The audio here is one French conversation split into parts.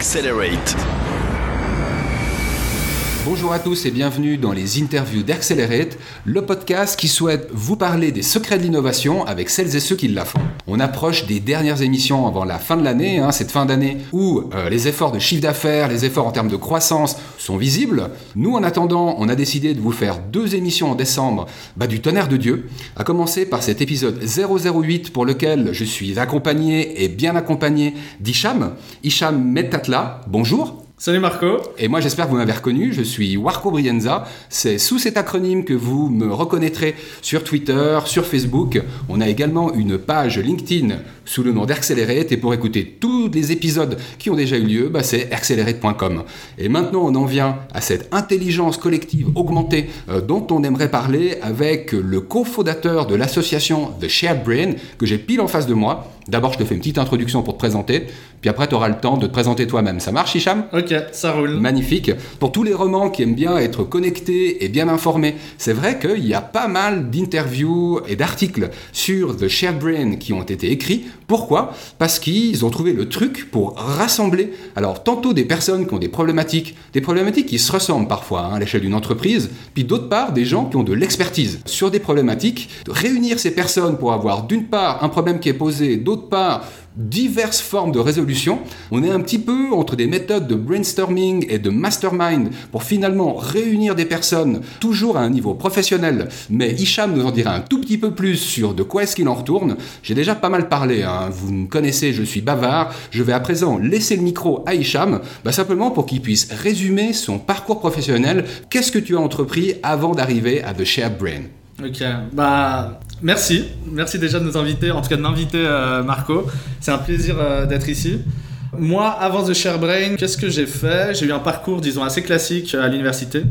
Accelerate. Bonjour à tous et bienvenue dans les interviews d'Accelerate, le podcast qui souhaite vous parler des secrets de l'innovation avec celles et ceux qui la font. On approche des dernières émissions avant la fin de l'année, hein, cette fin d'année où euh, les efforts de chiffre d'affaires, les efforts en termes de croissance sont visibles. Nous, en attendant, on a décidé de vous faire deux émissions en décembre bah, du tonnerre de Dieu, à commencer par cet épisode 008 pour lequel je suis accompagné et bien accompagné d'Hicham. Hicham Metatla, bonjour. Salut Marco. Et moi j'espère que vous m'avez reconnu, je suis Warco Brienza. C'est sous cet acronyme que vous me reconnaîtrez sur Twitter, sur Facebook. On a également une page LinkedIn sous le nom d'Accelerate et pour écouter tous les épisodes qui ont déjà eu lieu, bah, c'est accelerate.com. Et maintenant on en vient à cette intelligence collective augmentée euh, dont on aimerait parler avec le cofondateur de l'association The Shared Brain que j'ai pile en face de moi. D'abord je te fais une petite introduction pour te présenter, puis après tu auras le temps de te présenter toi-même. Ça marche Hicham? Ok, ça roule. Magnifique. Pour tous les romans qui aiment bien être connectés et bien informés, c'est vrai qu'il y a pas mal d'interviews et d'articles sur The Shared Brain qui ont été écrits. Pourquoi? Parce qu'ils ont trouvé le truc pour rassembler, alors tantôt des personnes qui ont des problématiques, des problématiques qui se ressemblent parfois hein, à l'échelle d'une entreprise, puis d'autre part des gens qui ont de l'expertise sur des problématiques, de réunir ces personnes pour avoir d'une part un problème qui est posé, d'autre part diverses formes de résolution. On est un petit peu entre des méthodes de brainstorming et de mastermind pour finalement réunir des personnes toujours à un niveau professionnel. Mais Hicham nous en dira un tout petit peu plus sur de quoi est-ce qu'il en retourne. J'ai déjà pas mal parlé, hein. vous me connaissez, je suis bavard. Je vais à présent laisser le micro à Hicham, bah, simplement pour qu'il puisse résumer son parcours professionnel. Qu'est-ce que tu as entrepris avant d'arriver à The Shared Brain? Ok, bah merci, merci déjà de nous inviter, en tout cas de m'inviter euh, Marco. C'est un plaisir euh, d'être ici. Moi, avant The Share Brain, qu'est-ce que j'ai fait? J'ai eu un parcours, disons, assez classique euh, à l'université.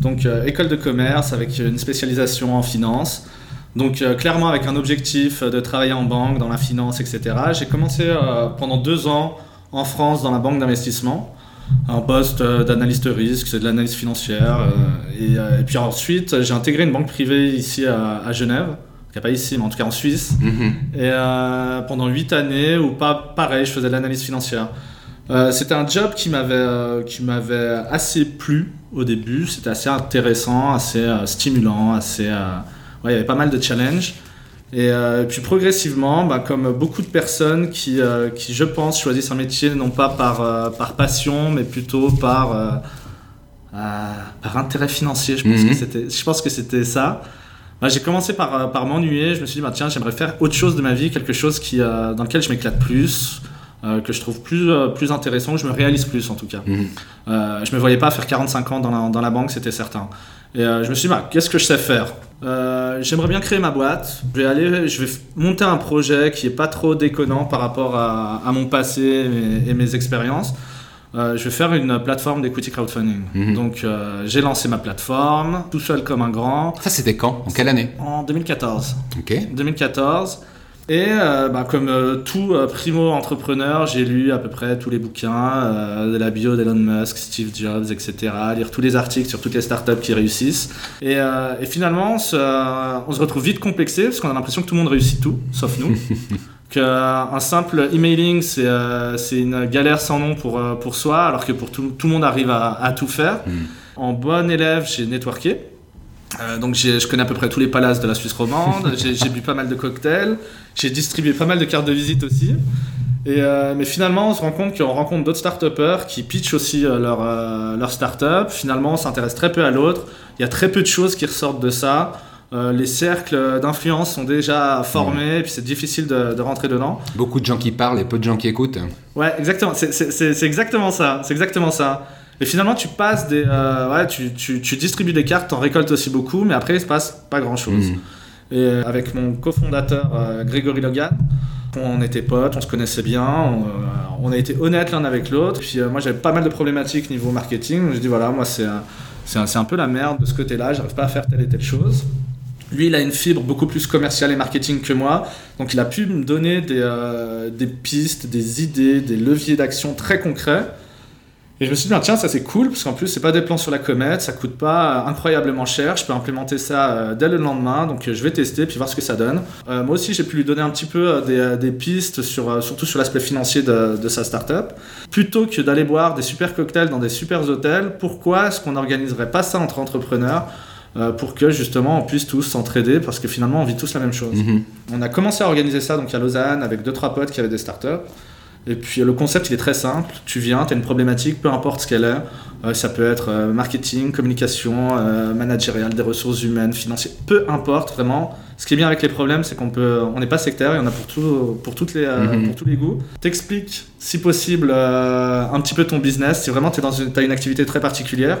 Donc, école de commerce avec une spécialisation en finance. Donc, clairement avec un objectif de travailler en banque, dans la finance, etc. J'ai commencé pendant deux ans en France dans la banque d'investissement un poste d'analyste risque, c'est de l'analyse financière. Et, puis ensuite, j'ai intégré une banque privée ici à, Genève, n'est pas ici, mais en tout cas en Suisse. Mhm. Et pendant 8 années, où pas pareil, je faisais de l'analyse financière. c'était un job qui m'avait qui m'avait assez plu au début. C'était assez intéressant, assez stimulant, assez. ouais, il y avait pas mal de challenges. Et euh, puis progressivement, bah, comme beaucoup de personnes qui, euh, qui, je pense, choisissent un métier non pas par, euh, par passion, mais plutôt par, par intérêt financier, je pense, que mhm. c'était, je pense que c'était ça. Bah, j'ai commencé par, par m'ennuyer, je me suis dit, bah, tiens, j'aimerais faire autre chose de ma vie, quelque chose qui, dans lequel je m'éclate plus, que je trouve plus, plus intéressant, que je me réalise plus en tout cas. Mhm. je me voyais pas faire 45 ans dans la, dans la banque, c'était certain. Et je me suis dit, bah, qu'est-ce que je sais faire? Euh, j'aimerais bien créer ma boîte. Je vais aller, je vais monter un projet qui est pas trop déconnant par rapport à, mon passé et, mes expériences. Euh, je vais faire une plateforme d'equity crowdfunding. Mhm. Donc euh, j'ai lancé ma plateforme, tout seul comme un grand. Ça c'était quand? En quelle année? En 2014. Ok. 2014. Et euh, bah, comme tout primo-entrepreneur, j'ai lu à peu près tous les bouquins de la bio d'Elon Musk, Steve Jobs, etc. Lire tous les articles sur toutes les startups qui réussissent. Et, finalement, on se, retrouve vite complexé parce qu'on a l'impression que tout le monde réussit tout, sauf nous. Qu'un simple emailing, c'est une galère sans nom pour, pour soi, alors que pour tout, tout le monde arrive à, tout faire. Hmm. En bon élève, j'ai networké. Euh, donc je connais à peu près tous les palaces de la Suisse romande, j'ai bu pas mal de cocktails, j'ai distribué pas mal de cartes de visite aussi. Et, euh, mais finalement, on se rend compte qu'on rencontre d'autres start qui pitchent aussi euh, leur, leur start-up. Finalement, on s'intéresse très peu à l'autre. Il y a très peu de choses qui ressortent de ça. Les cercles d'influence sont déjà formés, et puis c'est difficile de, de, rentrer dedans. Beaucoup de gens qui parlent et peu de gens qui écoutent. Ouais, exactement. C'est exactement ça. C'est exactement ça. Et finalement, tu passes des. Euh, ouais, tu, tu, tu, distribues des cartes, t'en récoltes aussi beaucoup, mais après, il se passe pas grand chose. Mm. Et euh, avec mon cofondateur euh, Grégory Logan, on était potes, on se connaissait bien, on, a été honnêtes l'un avec l'autre. Puis moi, j'avais pas mal de problématiques niveau marketing. J'ai dit voilà, moi, c'est un, un, peu la merde de ce côté-là, j'arrive pas à faire telle et telle chose. Lui, il a une fibre beaucoup plus commerciale et marketing que moi, donc il a pu me donner des, des pistes, des idées, des leviers d'action très concrets. Et je me suis dit, bah, tiens, ça c'est cool, parce qu'en plus, c'est pas des plans sur la comète, ça coûte pas incroyablement cher, je peux implémenter ça euh, dès le lendemain, donc euh, je vais tester, puis voir ce que ça donne. Euh, moi aussi, j'ai pu lui donner un petit peu des, des pistes, sur, surtout sur l'aspect financier de, de, sa startup. Plutôt que d'aller boire des super cocktails dans des super hôtels, pourquoi est-ce qu'on n'organiserait pas ça entre entrepreneurs? Pour que justement on puisse tous s'entraider parce que finalement on vit tous la même chose. Mhm. On a commencé à organiser ça donc à Lausanne avec deux trois potes qui avaient des startups. Et puis le concept il est très simple. Tu viens, tu as une problématique, peu importe ce qu'elle est. Euh, ça peut être euh, marketing, communication, euh, managérial, des ressources humaines, financières, peu importe vraiment. Ce qui est bien avec les problèmes, c'est qu'on peut, on n'est pas sectaire, il y en a pour, tout, pour, toutes les, Mhm. pour tous les goûts. T'expliques, si possible, un petit peu ton business. Si vraiment tu as une activité très particulière.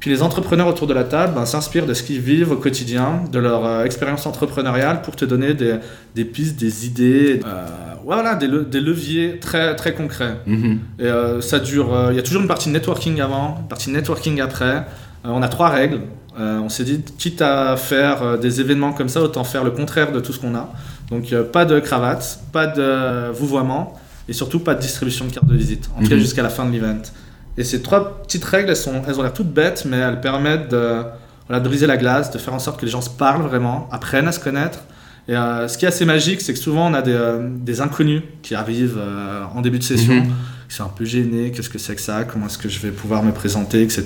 Puis les entrepreneurs autour de la table ben, s'inspirent de ce qu'ils vivent au quotidien, de leur euh, expérience entrepreneuriale pour te donner des, des pistes, des idées, euh, voilà, des, le- des leviers très, très concrets. Mhm. Et euh, ça dure, il y a toujours une partie networking avant, une partie networking après. On a trois règles. On s'est dit, quitte à faire des événements comme ça, autant faire le contraire de tout ce qu'on a. Donc pas de cravate, pas de vouvoiement et surtout pas de distribution de cartes de visite, en tout cas Mhm. jusqu'à la fin de l'event. Et ces trois petites règles, elles, sont, elles ont l'air toutes bêtes, mais elles permettent de, voilà, de briser la glace, de faire en sorte que les gens se parlent vraiment, apprennent à se connaître. Et euh, ce qui est assez magique, c'est que souvent on a des, euh, des inconnus qui arrivent euh, en début de session, Mhm. qui sont un peu gênés, qu'est-ce que c'est que ça, comment est-ce que je vais pouvoir me présenter, etc.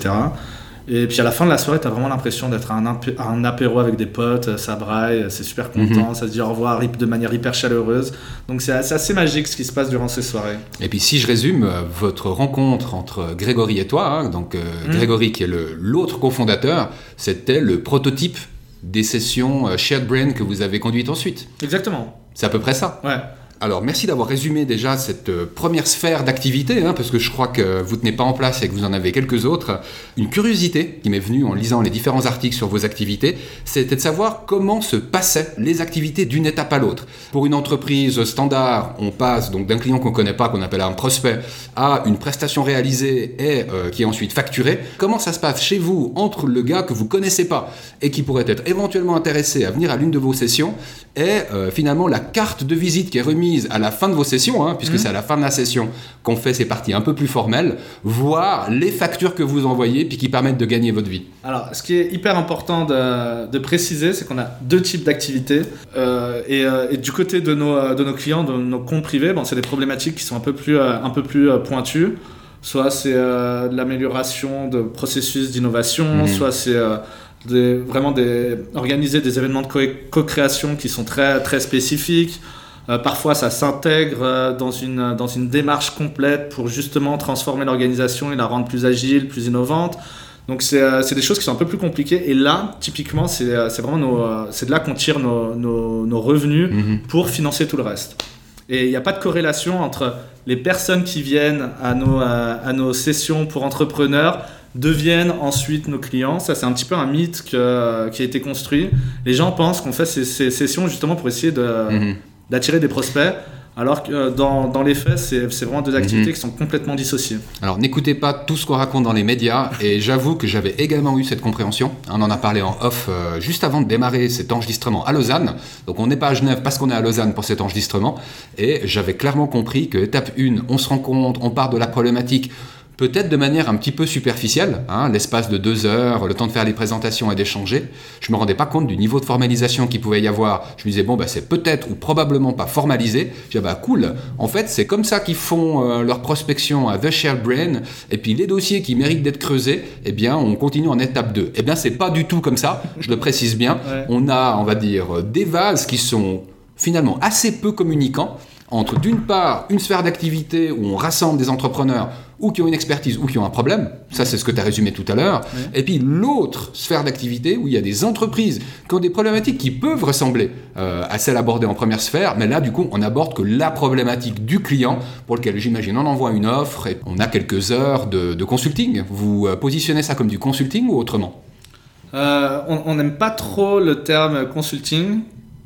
Et puis à la fin de la soirée, tu as vraiment l'impression d'être à un, impé- à un apéro avec des potes, euh, ça braille, c'est super content, ça se dit au revoir de manière hyper chaleureuse. Donc c'est assez, assez magique ce qui se passe durant ces soirées. Et puis si je résume, euh, votre rencontre entre Grégory et toi, hein, donc euh, Mhm. Grégory qui est l'autre cofondateur, c'était le prototype des sessions euh, Shared Brain que vous avez conduites ensuite. Exactement. C'est à peu près ça. Ouais. Alors merci d'avoir résumé déjà cette euh, première sphère d'activité, hein, parce que je crois que vous tenez pas en place et que vous en avez quelques autres. Une curiosité qui m'est venue en lisant les différents articles sur vos activités, c'était de savoir comment se passaient les activités d'une étape à l'autre. Pour une entreprise standard, on passe donc d'un client qu'on connaît pas, qu'on appelle un prospect, à une prestation réalisée et euh, qui est ensuite facturée. Comment ça se passe chez vous entre le gars que vous connaissez pas et qui pourrait être éventuellement intéressé à venir à l'une de vos sessions et euh, finalement la carte de visite qui est remise à la fin de vos sessions, hein, puisque Mhm. c'est à la fin de la session qu'on fait ces parties un peu plus formelles, voire les factures que vous envoyez puis qui permettent de gagner votre vie. Alors, ce qui est hyper important de, de préciser, c'est qu'on a deux types d'activités. Euh, et, euh, et du côté de nos, euh, de nos clients, de nos comptes privés, bon, c'est des problématiques qui sont un peu plus, un peu plus pointues. Soit c'est euh, de l'amélioration de processus d'innovation, Mhm. soit c'est euh, des- vraiment des, organiser des événements de co- co-création qui sont très, très spécifiques. Euh, parfois, ça s'intègre euh, dans, une, dans une démarche complète pour justement transformer l'organisation et la rendre plus agile, plus innovante. Donc, c'est euh, des choses qui sont un peu plus compliquées. Et là, typiquement, c'est euh, vraiment nos, euh, c'est de là qu'on tire nos, nos, nos revenus Mhm. pour financer tout le reste. Et il n'y a pas de corrélation entre les personnes qui viennent à nos, à, à nos sessions pour entrepreneurs deviennent ensuite nos clients. Ça, c'est un petit peu un mythe que- qui a été construit. Les gens pensent qu'on fait ces, ces sessions justement pour essayer de, Mhm. D'attirer des prospects, alors que euh, dans, dans les faits, c'est c'est vraiment deux activités Mhm. qui sont complètement dissociées. Alors n'écoutez pas tout ce qu'on raconte dans les médias et j'avoue que j'avais également eu cette compréhension. On en a parlé en off euh, juste avant de démarrer cet enregistrement à Lausanne. Donc on n'est pas à Genève parce qu'on est à Lausanne pour cet enregistrement et j'avais clairement compris que étape 1, on se rend compte, on part de la problématique peut-être de manière un petit peu superficielle, hein, l'espace de deux heures, le temps de faire les présentations et d'échanger. Je me rendais pas compte du niveau de formalisation qu'il pouvait y avoir. Je me disais bon bah c'est peut-être ou probablement pas formalisé. Je disais bah cool. En fait c'est comme ça qu'ils font euh, leur prospection à The Shared Brain. Et puis les dossiers qui méritent d'être creusés, eh bien on continue en étape 2. Eh bien c'est pas du tout comme ça. Je le précise bien. Ouais. On a on va dire des vases qui sont finalement assez peu communicants entre d'une part une sphère d'activité où on rassemble des entrepreneurs ou qui ont une expertise ou qui ont un problème, ça c'est ce que tu as résumé tout à l'heure, et puis l'autre sphère d'activité où il y a des entreprises qui ont des problématiques qui peuvent ressembler euh, à celles abordées en première sphère, mais là du coup on aborde que la problématique du client pour lequel j'imagine on envoie une offre et on a quelques heures de, de consulting. Vous euh, positionnez ça comme du consulting ou autrement? Euh, on n'aime pas trop le terme consulting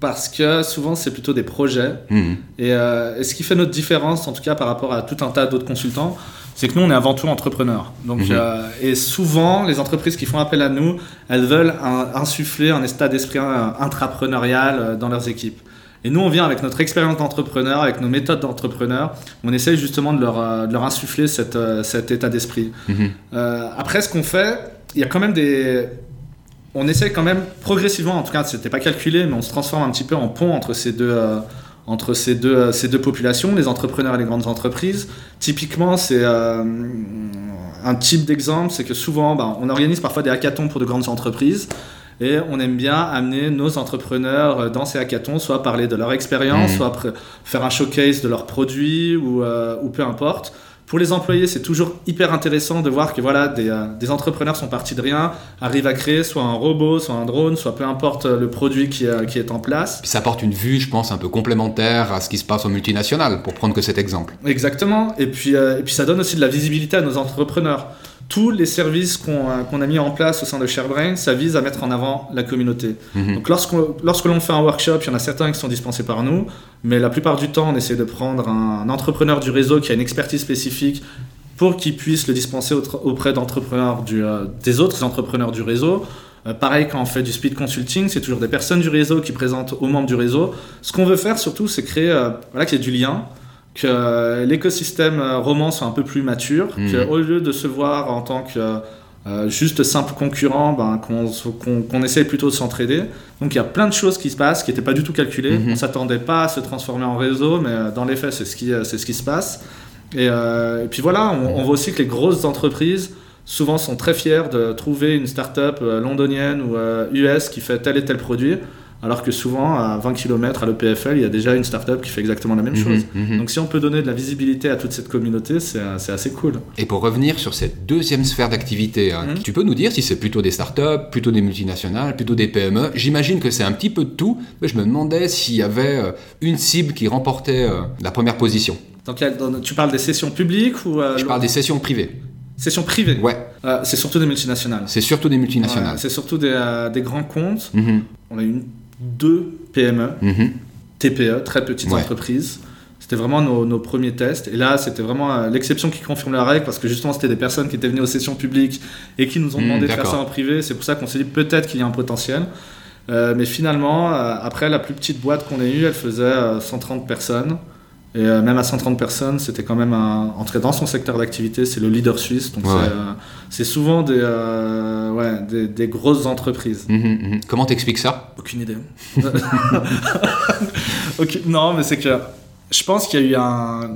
parce que souvent c'est plutôt des projets. Mhm. Et, euh, et ce qui fait notre différence, en tout cas par rapport à tout un tas d'autres consultants, c'est que nous, on est avant tout entrepreneurs. Donc, Mhm. euh, et souvent, les entreprises qui font appel à nous, elles veulent un- insuffler un état d'esprit intrapreneurial euh, dans leurs équipes. Et nous, on vient avec notre expérience d'entrepreneur, avec nos méthodes d'entrepreneur, on essaye justement de leur, de leur insuffler cette, cet état d'esprit. Mhm. Euh, après, ce qu'on fait, il y a quand même des. On essaye quand même progressivement, en tout cas, c'était pas calculé, mais on se transforme un petit peu en pont entre ces deux, euh, entre ces deux, euh, ces deux populations, les entrepreneurs et les grandes entreprises. Typiquement, c'est euh, un type d'exemple, c'est que souvent, ben, on organise parfois des hackathons pour de grandes entreprises. Et on aime bien amener nos entrepreneurs dans ces hackathons, soit parler de leur expérience, Mhm. soit faire un showcase de leurs produits ou, ou peu importe. Pour les employés, c'est toujours hyper intéressant de voir que voilà, des, euh, des entrepreneurs sont partis de rien, arrivent à créer soit un robot, soit un drone, soit peu importe euh, le produit qui, euh, qui est en place. Puis ça apporte une vue, je pense, un peu complémentaire à ce qui se passe aux multinationales, pour prendre que cet exemple. Exactement. Et puis, euh, et puis ça donne aussi de la visibilité à nos entrepreneurs. Tous les services qu'on euh, qu'on a mis en place au sein de ShareBrain, ça vise à mettre en avant la communauté. Mhm. Donc lorsqu'on- lorsque l'on fait un workshop, il y en a certains qui sont dispensés par nous, mais la plupart du temps, on essaie de prendre un entrepreneur du réseau qui a une expertise spécifique pour qu'il puisse le dispenser auprès d'entrepreneurs du, euh, des autres entrepreneurs du réseau. Euh, pareil, quand on fait du speed consulting, c'est toujours des personnes du réseau qui présentent aux membres du réseau. Ce qu'on veut faire surtout, c'est créer euh, voilà, qu'il y ait du lien, que euh, l'écosystème euh, roman soit un peu plus mature, Mhm. qu'au lieu de se voir en tant que euh, juste simple concurrent, ben, qu'on qu'on- qu'on essaye plutôt de s'entraider. Donc il y a plein de choses qui se passent qui n'étaient pas du tout calculées. Mhm. On s'attendait pas à se transformer en réseau, mais dans les faits, c'est ce qui, ce qui se passe. Et, euh, et puis voilà, on, on voit aussi que les grosses entreprises souvent sont très fiers de trouver une start-up londonienne ou US qui fait tel et tel produit, alors que souvent à 20 km à l'EPFL, il y a déjà une start-up qui fait exactement la même chose. Mhm, mhm. Donc si on peut donner de la visibilité à toute cette communauté, c'est assez cool. Et pour revenir sur cette deuxième sphère d'activité, hein, Mhm. tu peux nous dire si c'est plutôt des startups, plutôt des multinationales, plutôt des PME J'imagine que c'est un petit peu de tout, mais je me demandais s'il y avait euh, une cible qui remportait euh, la première position. Donc tu parles des sessions publiques ou euh, Je parle des sessions privées. sessions privées? Ouais, Euh, C'est surtout des multinationales. c'est surtout des Ouais, multinationales. c'est surtout des, euh, des grands comptes. Mhm, On a eu deux PME, mhm. TPE, très petites Ouais. entreprises. C'était vraiment nos, nos premiers tests. Et là, c'était vraiment euh, l'exception qui confirme la règle parce que justement, c'était des personnes qui étaient venues aux sessions publiques et qui nous ont Hmm, demandé de faire ça en privé. C'est pour ça qu'on s'est dit peut-être qu'il y a un potentiel. Euh, mais finalement, euh, après, la plus petite boîte qu'on ait eue, elle faisait euh, 130 personnes. Et euh, même à 130 personnes, c'était quand même un. En tout cas, dans son secteur d'activité, c'est le leader suisse. Donc, Ouais, c'est, euh, c'est souvent des, euh, ouais, des, des grosses entreprises. Mhm, mhm. Comment t'expliques ça? Aucune idée. Non, mais c'est que je pense qu'il y a eu un.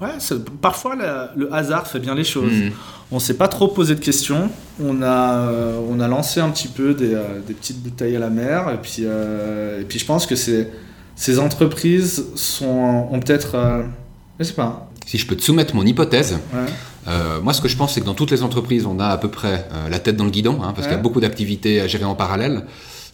Ouais, c'est- parfois la- le hasard fait bien les choses. Mhm. On s'est pas trop posé de questions. On a, on a lancé un petit peu des, des petites bouteilles à la mer. Et puis, et puis je pense que ces, ces entreprises sont, ont peut-être. euh, je sais pas. Si je peux te soumettre mon hypothèse, Ouais. Euh, moi, ce que je pense, c'est que dans toutes les entreprises, on a à peu près euh, la tête dans le guidon, hein, parce qu'il y a beaucoup d'activités à gérer en parallèle.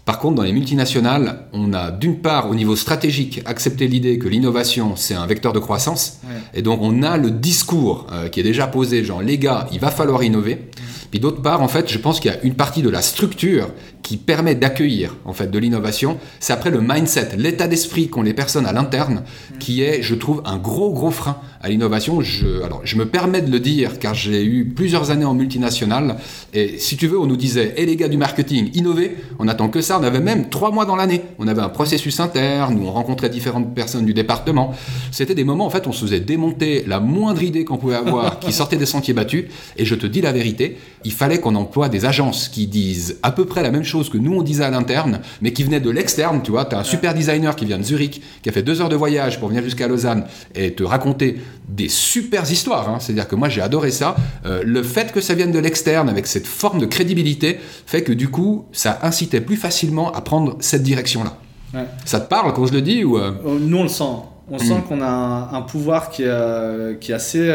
Par contre, dans les multinationales, on a d'une part, au niveau stratégique, accepté l'idée que l'innovation, c'est un vecteur de croissance. Ouais. Et donc, on a le discours euh, qui est déjà posé, genre, les gars, il va falloir innover. Puis d'autre part, en fait, je pense qu'il y a une partie de la structure qui permet d'accueillir, en fait, de l'innovation. C'est après le mindset, l'état d'esprit qu'ont les personnes à l'interne, qui est, je trouve, un gros, gros frein à l'innovation. Je, alors, je me permets de le dire, car j'ai eu plusieurs années en multinationale. Et si tu veux, on nous disait, et les gars du marketing, innover, on attend que ça. On avait même trois mois dans l'année. On avait un processus interne, où on rencontrait différentes personnes du département. C'était des moments, en fait, on se faisait démonter la moindre idée qu'on pouvait avoir qui sortait des sentiers battus. Et je te dis la vérité, il fallait qu'on emploie des agences qui disent à peu près la même chose que nous on disait à l'interne, mais qui venaient de l'externe, tu vois. T'as un super designer qui vient de Zurich, qui a fait deux heures de voyage pour venir jusqu'à Lausanne et te raconter des super histoires. hein. C'est-à-dire que moi j'ai adoré ça. Euh, le fait que ça vienne de l'externe avec cette forme de crédibilité fait que du coup ça incitait plus facilement à prendre cette direction-là. Ouais. Ça te parle quand je le dis ou euh, Euh, Nous, on le sent. On sent qu'on a un, un pouvoir qui est, euh, qui est assez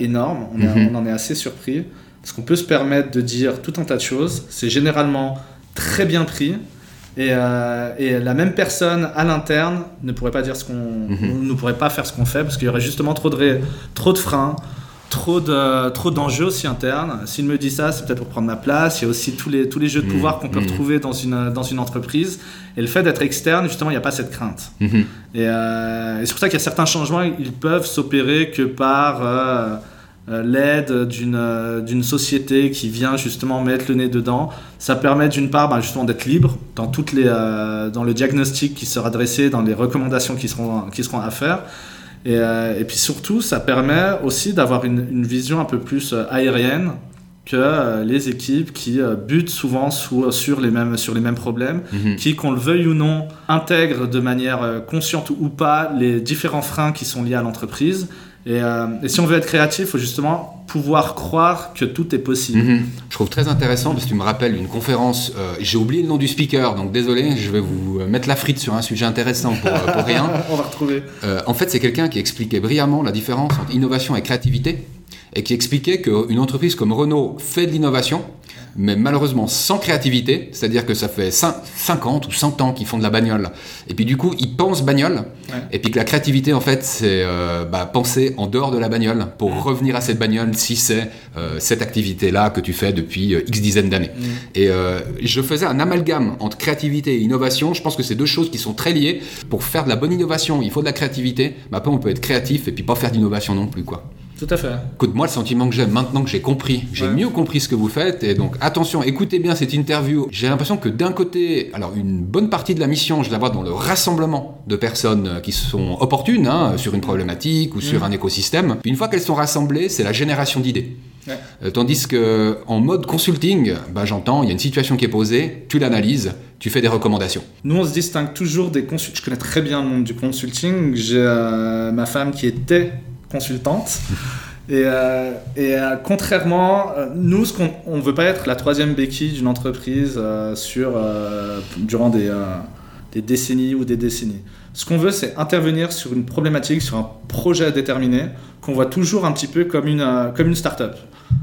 énorme. On, Mhm. on en est assez surpris. Parce qu'on peut se permettre de dire tout un tas de choses. C'est généralement très bien pris. Et, euh, et la même personne à l'interne ne pourrait pas dire ce qu'on, Mhm. ne pourrait pas faire ce qu'on fait parce qu'il y aurait justement trop de, trop de freins, trop de, trop d'enjeux aussi internes. S'il me dit ça, c'est peut-être pour prendre ma place. Il y a aussi tous les, tous les jeux de Mhm. pouvoir qu'on peut Mhm. retrouver dans une, dans une entreprise. Et le fait d'être externe, justement, il n'y a pas cette crainte. mhm. Et, euh, et c'est pour ça qu'il y a certains changements, ils peuvent s'opérer que par, euh, l'aide d'une euh, d'une société qui vient justement mettre le nez dedans. Ça permet d'une part bah, justement d'être libre dans, toutes les, euh, dans le diagnostic qui sera dressé, dans les recommandations qui seront, qui seront à faire. Et, et puis surtout, ça permet aussi d'avoir une, une, vision un peu plus aérienne que les équipes qui butent souvent sur, les mêmes, sur les mêmes problèmes, mhm. qui, qu'on le veuille ou non, intègrent de manière consciente ou pas les différents freins qui sont liés à l'entreprise euh, et, si on veut être créatif, il faut justement pouvoir croire que tout est possible. Mhm. Je trouve très intéressant parce que tu me rappelles une conférence. Euh, j'ai oublié le nom du speaker, donc désolé, je vais vous mettre la frite sur un sujet intéressant pour, euh, pour rien. on va retrouver. en fait, c'est quelqu'un qui expliquait brillamment la différence entre innovation et créativité et qui expliquait qu'une entreprise comme Renault fait de l'innovation mais malheureusement sans créativité, c'est-à-dire que ça fait 50 ou 100 ans qu'ils font de la bagnole, et puis du coup ils pensent bagnole, et puis que la créativité en fait c'est euh, bah, penser en dehors de la bagnole pour revenir à cette bagnole si c'est euh, cette activité-là que tu fais depuis euh, X dizaines d'années. Et je faisais un amalgame entre créativité et innovation, je pense que c'est deux choses qui sont très liées. Pour faire de la bonne innovation, il faut de la créativité, mais après on peut être créatif et puis pas faire d'innovation non plus quoi. Tout à fait. Écoute, moi, le sentiment que j'ai maintenant que j'ai compris, j'ai mieux compris ce que vous faites, et donc attention, écoutez bien cette interview. J'ai l'impression que d'un côté, alors une bonne partie de la mission, je la vois dans le rassemblement de personnes qui sont opportunes hein, sur une problématique ou sur mm. un écosystème. Puis une fois qu'elles sont rassemblées, c'est la génération d'idées. Euh, tandis que en mode consulting, bah, j'entends, il y a une situation qui est posée, tu l'analyses, tu fais des recommandations. Nous, on se distingue toujours des consultants. Je connais très bien le monde du consulting. J'ai euh, ma femme qui était consultante. Et, euh, et euh, contrairement, euh, nous, ce qu'on on veut pas être la troisième béquille d'une entreprise sur, durant des, des, décennies ou des décennies. Ce qu'on veut, c'est intervenir sur une problématique, sur un projet déterminé, qu'on voit toujours un petit peu comme une, comme une start-up.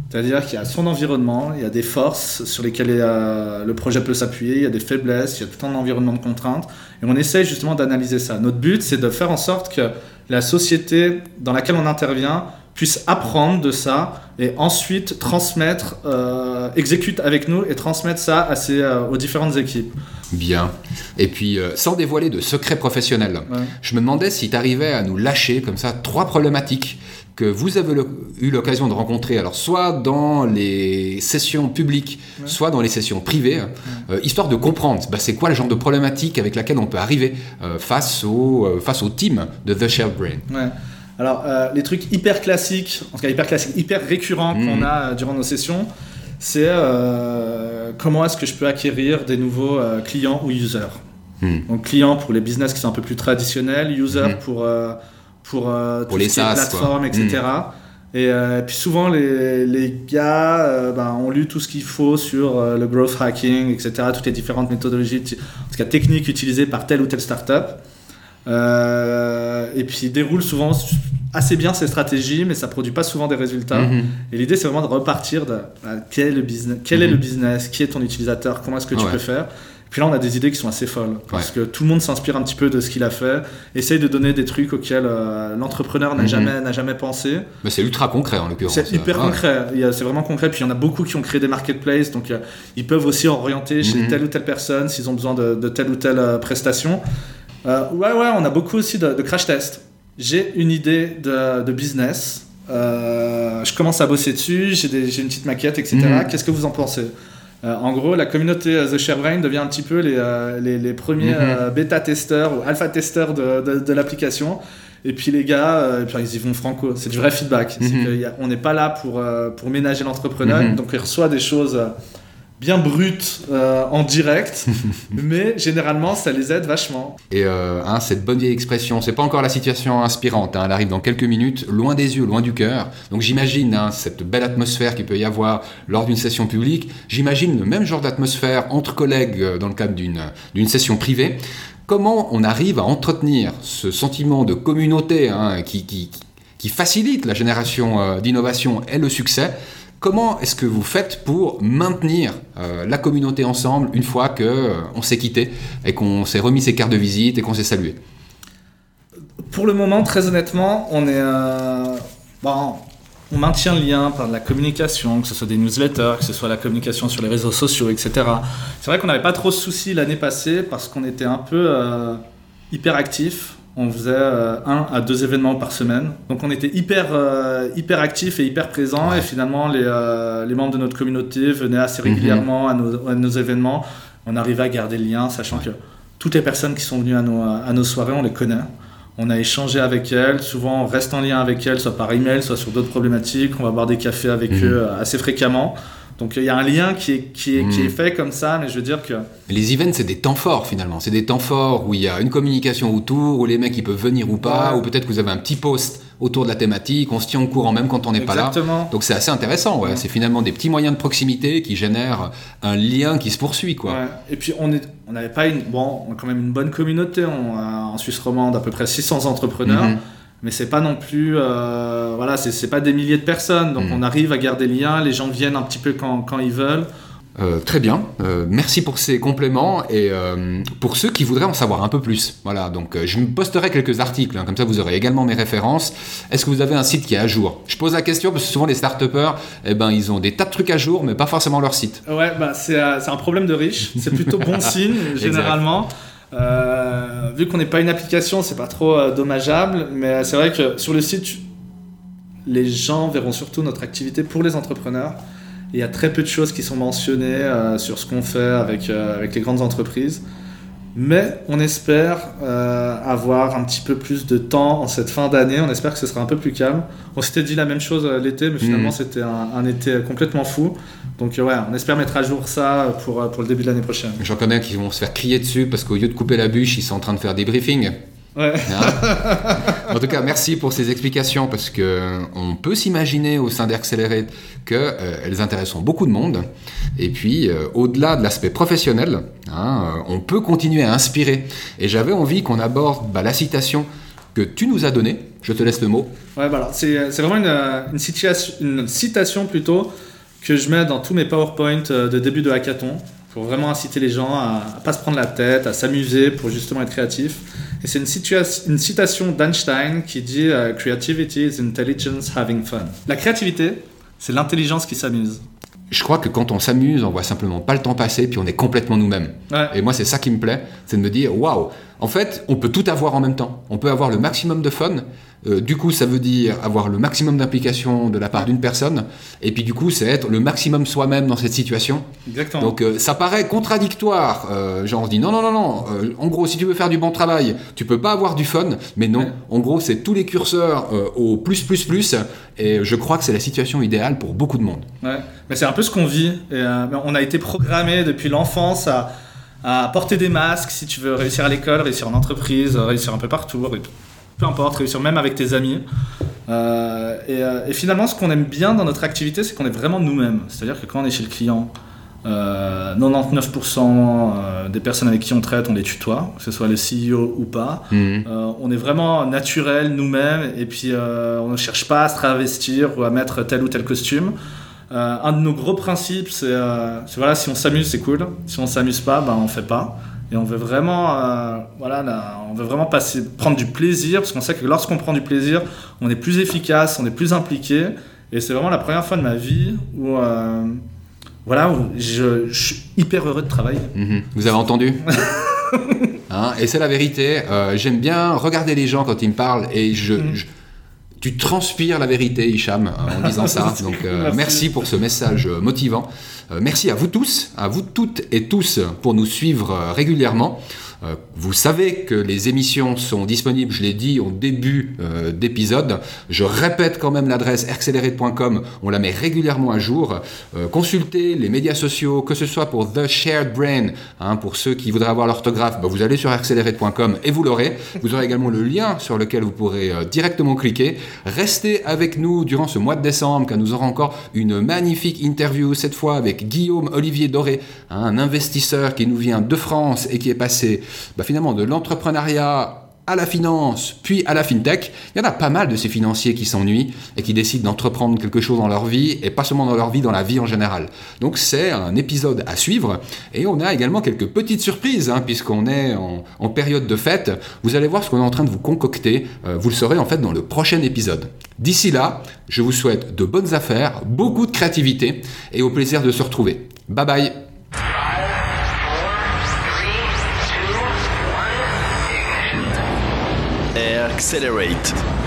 C'est-à-dire qu'il y a son environnement, il y a des forces sur lesquelles le projet peut s'appuyer, il y a des faiblesses, il y a tout un environnement de contraintes. Et on essaye justement d'analyser ça. Notre but, c'est de faire en sorte que la société dans laquelle on intervient puisse apprendre de ça et ensuite transmettre, euh, exécute avec nous et transmettre ça à euh, aux différentes équipes. Bien. Et puis, euh, sans dévoiler de secrets professionnels, je me demandais si tu arrivais à nous lâcher comme ça trois problématiques que vous avez eu l'occasion de rencontrer, alors soit dans les sessions publiques, soit dans les sessions privées, histoire de comprendre bah, c'est quoi le genre de problématique avec laquelle on peut arriver face, au, face au team de The Shared Brain? Alors, euh, les trucs hyper classiques, en tout cas hyper classiques, hyper récurrents qu'on mhm. a euh, durant nos sessions, c'est euh, comment est-ce que je peux acquérir des nouveaux clients ou users? Mhm. Donc, clients pour les business qui sont un peu plus traditionnels, users mhm. pour, pour, pour les SaaS, plateformes, etc. Et puis souvent, les, les gars ben, ont lu tout ce qu'il faut sur le growth hacking, etc., toutes les différentes méthodologies, en tout cas techniques utilisées par telle ou telle startup. Euh, et puis déroule souvent assez bien ses stratégies, mais ça produit pas souvent des résultats. Mhm. Et l'idée, c'est vraiment de repartir de bah, quel, est le business, quel est le mhm. business, qui est ton utilisateur, comment est-ce que tu peux faire. Puis là, on a des idées qui sont assez folles, parce que tout le monde s'inspire un petit peu de ce qu'il a fait, essaye de donner des trucs auxquels euh, l'entrepreneur n'a mhm. jamais, n'a jamais pensé. Mais c'est ultra concret en l'occurrence. C'est hyper concret, c'est vraiment concret. Puis il y en a beaucoup qui ont créé des marketplaces, donc euh, ils peuvent aussi orienter chez telle ou telle personne s'ils ont besoin de, de telle ou telle prestation. Euh, ouais, ouais, on a beaucoup aussi de, crash test. J'ai une idée de, business. Je commence à bosser dessus, j'ai une petite maquette, etc. Mhm. Qu'est-ce que vous en pensez? Euh, En gros, la communauté The ShareBrain devient un petit peu les, les, premiers mhm. bêta-testeurs ou alpha-testeurs de, de, l'application. Et puis les gars, ils y vont franco. C'est du vrai feedback. Mhm. on n'est pas là pour, pour ménager l'entrepreneur. Donc il reçoit des choses bien brut euh, en direct, mais généralement ça les aide vachement. Et euh, hein, cette bonne vieille expression, c'est pas encore la situation inspirante, hein, elle arrive dans quelques minutes, loin des yeux, loin du cœur. Donc j'imagine hein, cette belle atmosphère qu'il peut y avoir lors d'une session publique, j'imagine le même genre d'atmosphère entre collègues euh, dans le cadre d'une session privée. Comment on arrive à entretenir ce sentiment de communauté qui, qui, qui, facilite la génération d'innovation et le succès? Comment est-ce que vous faites pour maintenir euh, la communauté ensemble une fois qu'on euh, s'est quitté et qu'on s'est remis ses cartes de visite et qu'on s'est salué? Pour le moment, très honnêtement, on est. Euh, bon, on maintient le lien par de la communication, que ce soit des newsletters, que ce soit la communication sur les réseaux sociaux, etc. C'est vrai qu'on n'avait pas trop de soucis l'année passée parce qu'on était un peu hyper actifs on faisait euh, un à deux événements par semaine. Donc on était hyper, euh, hyper actifs et hyper présents. Et finalement, les, euh, les, membres de notre communauté venaient assez mhm. régulièrement à, nos, à, nos, événements. On arrivait à garder le lien, sachant que toutes les personnes qui sont venues à nos, à nos soirées, on les connaît. On a échangé avec elles, souvent on reste en lien avec elles, soit par email, soit sur d'autres problématiques. On va boire des cafés avec mhm. eux assez fréquemment. Donc il y a un lien qui est, qui, est, qui est, hmm. fait comme ça, mais je veux dire que... Les events, c'est des temps forts finalement. C'est des temps forts où il y a une communication autour, où les mecs ils peuvent venir ou pas, ou peut-être que vous avez un petit post autour de la thématique, on se tient au courant même quand on n'est pas là. Donc c'est assez intéressant, ouais. C'est finalement des petits moyens de proximité qui génèrent un lien qui se poursuit, quoi. Ouais. Et puis on est, on n'avait pas une, bon, on a quand même une bonne communauté. On a en Suisse romande à peu près 600 entrepreneurs. Mhm mais c'est pas non plus euh, voilà c'est pas des milliers de personnes donc hmm. on arrive à garder le lien les gens viennent un petit peu quand, quand ils veulent euh, très bien, euh, merci pour ces compléments et pour ceux qui voudraient en savoir un peu plus. Voilà, donc je me posterai quelques articles, hein, comme ça vous aurez également mes références. Est-ce que vous avez un site qui est à jour? Je pose la question parce que souvent les start eh ben, ils ont des tas de trucs à jour, mais pas forcément leur site. Ouais, bah, c'est un problème de riche, c'est plutôt bon signe généralement. Euh, vu qu'on n'est pas une application, c'est pas trop euh, dommageable, mais c'est vrai que sur le site, les gens verront surtout notre activité pour les entrepreneurs. Il y a très peu de choses qui sont mentionnées euh, sur ce qu'on fait avec, avec les grandes entreprises. Mais on espère euh, avoir un petit peu plus de temps en cette fin d'année. On espère que ce sera un peu plus calme. On s'était dit la même chose euh, l'été, mais finalement mm. c'était un, été complètement fou. Donc euh, ouais, on espère mettre à jour ça pour, pour le début de l'année prochaine. J'en connais qui vont se faire crier dessus parce qu'au lieu de couper la bûche, ils sont en train de faire des briefings. Ouais. Hein en tout cas, merci pour ces explications parce que on peut s'imaginer au sein d'Accelerate qu'elles euh, intéressent beaucoup de monde. Et puis, euh, au-delà de l'aspect professionnel, hein, euh, on peut continuer à inspirer. Et j'avais envie qu'on aborde bah, la citation que tu nous as donnée. Je te laisse le mot. Ouais, voilà. C'est vraiment une, une, une, citation plutôt que je mets dans tous mes PowerPoint de début de hackathon pour vraiment inciter les gens à, ne pas se prendre la tête, à s'amuser pour justement être créatif. Et c'est une, une, citation d'Einstein qui dit euh, Creativity is intelligence having fun. La créativité, c'est l'intelligence qui s'amuse. Je crois que quand on s'amuse, on voit simplement pas le temps passer, puis on est complètement nous-mêmes. Et moi, c'est ça qui me plaît, c'est de me dire waouh, en fait, on peut tout avoir en même temps. On peut avoir le maximum de fun, euh, du coup, ça veut dire avoir le maximum d'implication de la part d'une personne. Et puis, du coup, c'est être le maximum soi-même dans cette situation. Exactement. Donc, euh, ça paraît contradictoire. Euh, genre, on se dit non, non, non, non. en gros, si tu veux faire du bon travail, tu peux pas avoir du fun. Mais non. En gros, c'est tous les curseurs au plus, plus, plus. Et je crois que c'est la situation idéale pour beaucoup de monde. Ouais. Mais c'est un peu ce qu'on vit. Et, on a été programmé depuis l'enfance à, à porter des masques si tu veux réussir à l'école, réussir en entreprise, réussir un peu partout peu importe, réussir même avec tes amis. Euh, euh, et, finalement, ce qu'on aime bien dans notre activité, c'est qu'on est vraiment nous-mêmes. C'est-à-dire que quand on est chez le client, 99% euh, des personnes avec qui on traite, on les tutoie, que ce soit le CEO ou pas. Mhm. on est vraiment naturel nous-mêmes et puis on ne cherche pas à se travestir ou à mettre tel ou tel costume. un de nos gros principes, c'est voilà, si on s'amuse, c'est cool. Si on s'amuse pas, ben on fait pas. Et on veut vraiment, euh, voilà, on veut vraiment passer, prendre du plaisir, parce qu'on sait que lorsqu'on prend du plaisir, on est plus efficace, on est plus impliqué. Et c'est vraiment la première fois de ma vie où, euh, voilà, je, suis hyper heureux de travailler. Mhm. Vous avez entendu hein Et c'est la vérité. Euh, j'aime bien regarder les gens quand ils me parlent et je, mhm. Tu transpires la vérité, Hicham, en disant ça. Donc merci pour ce message motivant. Euh, merci à vous tous, à vous toutes et tous pour nous suivre euh, régulièrement. Euh, vous savez que les émissions sont disponibles, je l'ai dit au début euh, d'épisode. Je répète quand même l'adresse accelerate.com, on la met régulièrement à jour. Euh, consultez les médias sociaux, que ce soit pour The Shared Brain, hein, pour ceux qui voudraient avoir l'orthographe, bah, vous allez sur accelerate.com et vous l'aurez. Vous aurez également le lien sur lequel vous pourrez directement cliquer. Restez avec nous durant ce mois de décembre, car nous aurons encore une magnifique interview, cette fois avec Guillaume Olivier Doré, hein, un investisseur qui nous vient de France et qui est passé bah, finalement de l'entrepreneuriat à la finance, puis à la fintech, il y en a pas mal de ces financiers qui s'ennuient et qui décident d'entreprendre quelque chose dans leur vie, et pas seulement dans leur vie, dans la vie en général. Donc c'est un épisode à suivre, et on a également quelques petites surprises, hein, puisqu'on est en, période de fête. Vous allez voir ce qu'on est en train de vous concocter, euh, vous le saurez en fait dans le prochain épisode. D'ici là, je vous souhaite de bonnes affaires, beaucoup de créativité, et au plaisir de se retrouver. Bye bye Accelerate.